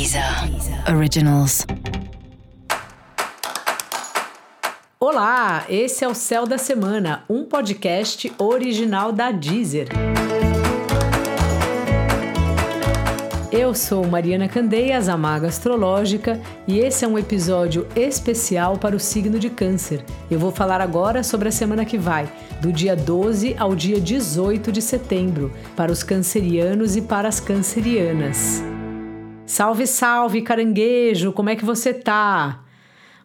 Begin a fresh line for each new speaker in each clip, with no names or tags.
Deezer Originals.
Olá, esse é o Céu da Semana, um podcast original da Deezer. Eu sou Mariana Candeias, a Maga Astrológica, e esse é um episódio especial para o signo de Câncer. Eu vou falar agora sobre a semana que vai, do dia 12 ao dia 18 de setembro, para os cancerianos e para as cancerianas. Salve, salve, caranguejo, como é que você tá?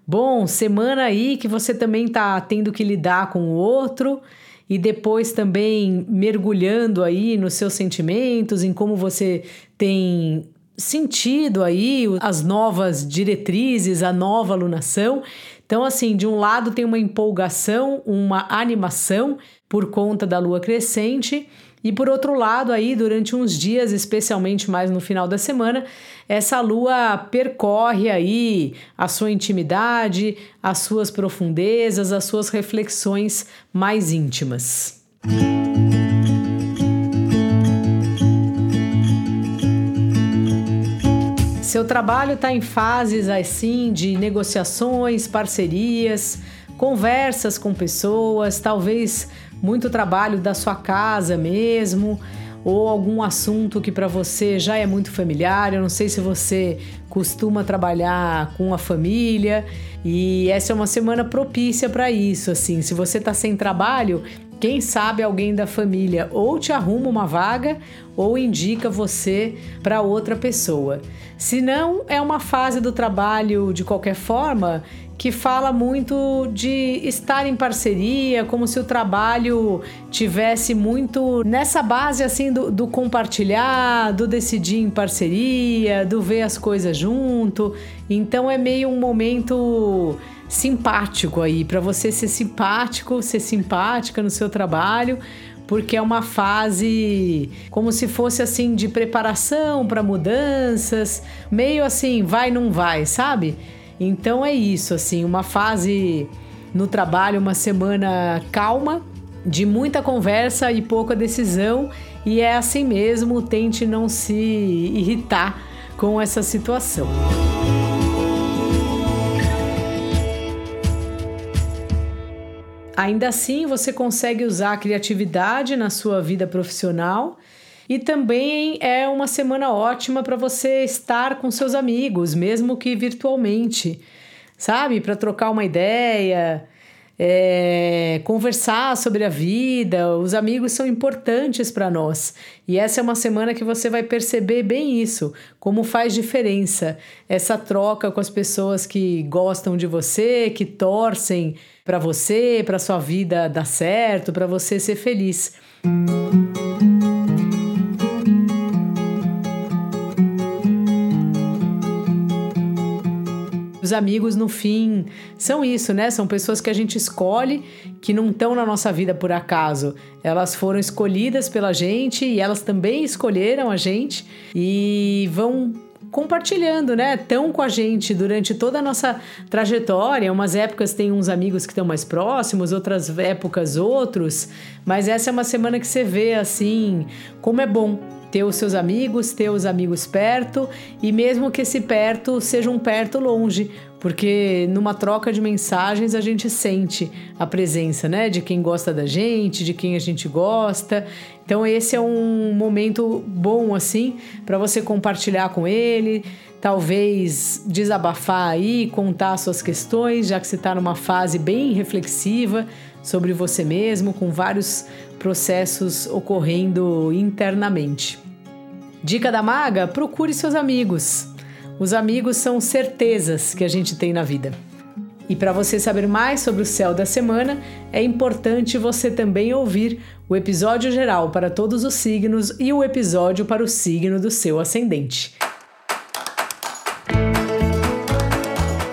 Bom, semana aí que você também tá tendo que lidar com o outro e depois também mergulhando aí nos seus sentimentos, em como você tem sentido aí as novas diretrizes, a nova alunação. Então, assim, de um lado tem uma empolgação, uma animação por conta da lua crescente, e por outro lado, aí durante uns dias, especialmente mais no final da semana, essa lua percorre aí a sua intimidade, as suas profundezas, as suas reflexões mais íntimas. Seu trabalho está em fases assim de negociações, parcerias, conversas com pessoas, talvez muito trabalho da sua casa mesmo, ou algum assunto que para você já é muito familiar. Eu não sei se você costuma trabalhar com a família e essa é uma semana propícia para isso. Assim, se você está sem trabalho, quem sabe alguém da família ou te arruma uma vaga ou indica você para outra pessoa. Se não, é uma fase do trabalho de qualquer forma que fala muito de estar em parceria, como se o trabalho tivesse muito nessa base assim do, do compartilhar, do decidir em parceria, do ver as coisas junto. Então é meio um momento simpático aí para você ser simpático, ser simpática no seu trabalho, porque é uma fase como se fosse assim de preparação para mudanças, meio assim, vai não vai, sabe? Então é isso, assim, uma fase no trabalho, uma semana calma, de muita conversa e pouca decisão, e é assim mesmo, tente não se irritar com essa situação. Ainda assim, você consegue usar a criatividade na sua vida profissional e também é uma semana ótima para você estar com seus amigos, mesmo que virtualmente, sabe? Para trocar uma ideia, é, conversar sobre a vida. Os amigos são importantes para nós. E essa é uma semana que você vai perceber bem isso, como faz diferença essa troca com as pessoas que gostam de você, que torcem para você, para sua vida dar certo, para você ser feliz. Os amigos, no fim, são isso, né? São pessoas que a gente escolhe, que não estão na nossa vida por acaso. Elas foram escolhidas pela gente e elas também escolheram a gente e vão compartilhando, né? Tão com a gente durante toda a nossa trajetória. Umas épocas tem uns amigos que estão mais próximos, outras épocas outros, mas essa é uma semana que você vê assim como é bom ter os seus amigos, ter os amigos perto e mesmo que esse perto seja um perto longe, porque numa troca de mensagens a gente sente a presença, né, de quem gosta da gente, de quem a gente gosta. Então esse é um momento bom assim para você compartilhar com ele, talvez desabafar aí, contar suas questões, já que você está numa fase bem reflexiva sobre você mesmo, com vários processos ocorrendo internamente. Dica da maga: procure seus amigos. Os amigos são certezas que a gente tem na vida. E para você saber mais sobre o céu da semana, é importante você também ouvir o episódio geral para todos os signos e o episódio para o signo do seu ascendente.